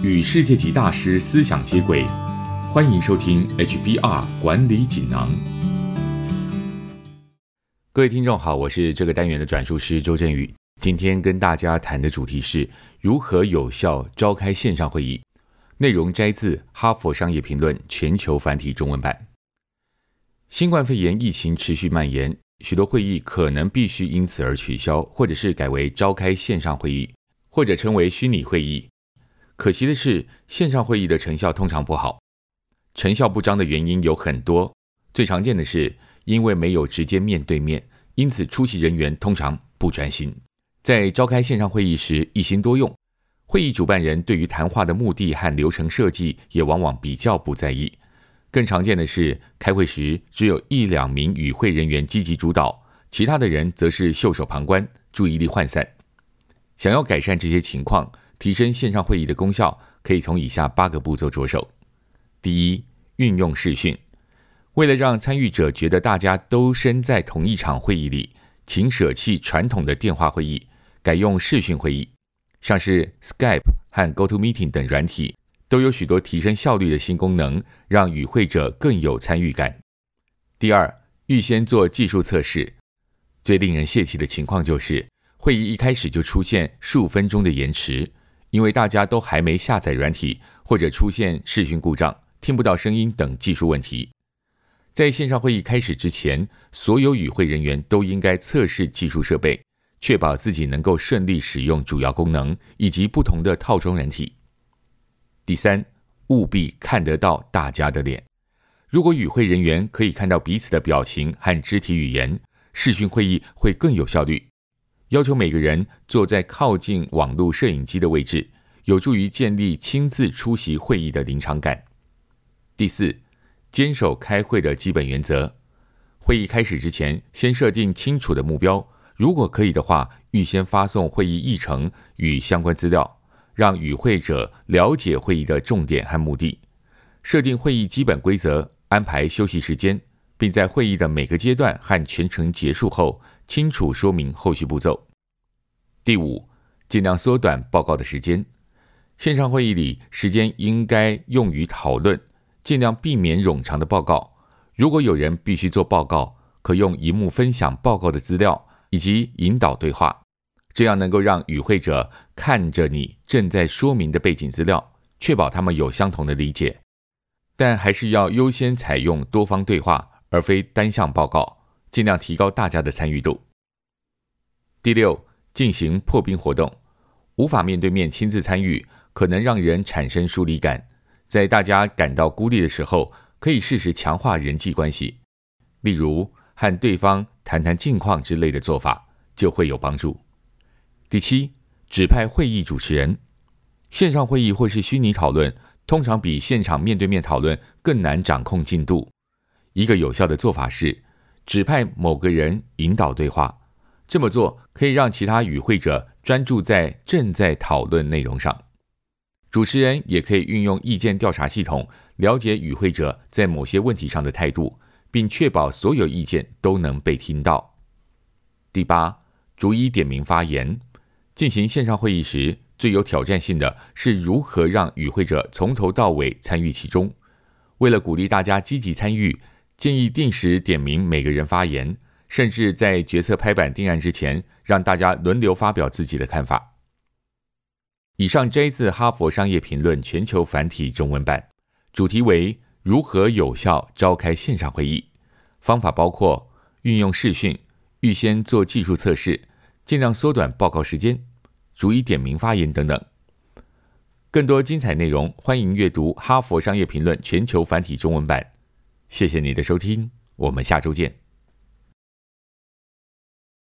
与世界级大师思想接轨，欢迎收听 HBR 管理锦囊。各位听众好，我是这个单元的转述师周振宇。今天跟大家谈的主题是如何有效召开线上会议，内容摘自《哈佛商业评论》全球繁体中文版。新冠肺炎疫情持续蔓延，许多会议可能必须因此而取消，或者是改为召开线上会议，或者称为虚拟会议。可惜的是，线上会议的成效通常不好。成效不彰的原因有很多，最常见的是因为没有直接面对面，因此出席人员通常不专心。在召开线上会议时，一心多用，会议主办人对于谈话的目的和流程设计也往往比较不在意。更常见的是，开会时只有一两名与会人员积极主导，其他的人则是袖手旁观，注意力涣散。想要改善这些情况，提升线上会议的功效，可以从以下八个步骤着手。第一，运用视讯。为了让参与者觉得大家都身在同一场会议里，请舍弃传统的电话会议，改用视讯会议，像是 Skype 和 GoToMeeting 等软体。都有许多提升效率的新功能，让与会者更有参与感。第二，预先做技术测试。最令人泄气的情况就是，会议一开始就出现数分钟的延迟，因为大家都还没下载软体，或者出现视讯故障、听不到声音等技术问题。在线上会议开始之前，所有与会人员都应该测试技术设备，确保自己能够顺利使用主要功能以及不同的套装软体。第三，务必看得到大家的脸。如果与会人员可以看到彼此的表情和肢体语言，视讯会议会更有效率。要求每个人坐在靠近网络摄影机的位置，有助于建立亲自出席会议的临场感。第四，坚守开会的基本原则。会议开始之前，先设定清楚的目标。如果可以的话，预先发送会议议程与相关资料。让与会者了解会议的重点和目的，设定会议基本规则，安排休息时间，并在会议的每个阶段和全程结束后清楚说明后续步骤。第五，尽量缩短报告的时间。线上会议里，时间应该用于讨论，尽量避免冗长的报告。如果有人必须做报告，可用荧幕分享报告的资料，以及引导对话。这样能够让与会者看着你正在说明的背景资料，确保他们有相同的理解。但还是要优先采用多方对话，而非单向报告，尽量提高大家的参与度。第六，进行破冰活动。无法面对面亲自参与，可能让人产生疏离感。在大家感到孤立的时候，可以适时强化人际关系，例如和对方谈谈近况之类的做法，就会有帮助。第七，指派会议主持人。线上会议或是虚拟讨论，通常比现场面对面讨论更难掌控进度。一个有效的做法是指派某个人引导对话。这么做可以让其他与会者专注在正在讨论内容上。主持人也可以运用意见调查系统，了解与会者在某些问题上的态度，并确保所有意见都能被听到。第八，逐一点名发言。进行线上会议时，最有挑战性的是如何让与会者从头到尾参与其中。为了鼓励大家积极参与，建议定时点名每个人发言，甚至在决策拍板定案之前，让大家轮流发表自己的看法。以上摘自《哈佛商业评论》全球繁体中文版，主题为如何有效召开线上会议。方法包括运用视讯，预先做技术测试，尽量缩短报告时间。逐一点名发言等等，更多精彩内容，欢迎阅读《哈佛商业评论》全球繁体中文版。谢谢你的收听，我们下周见。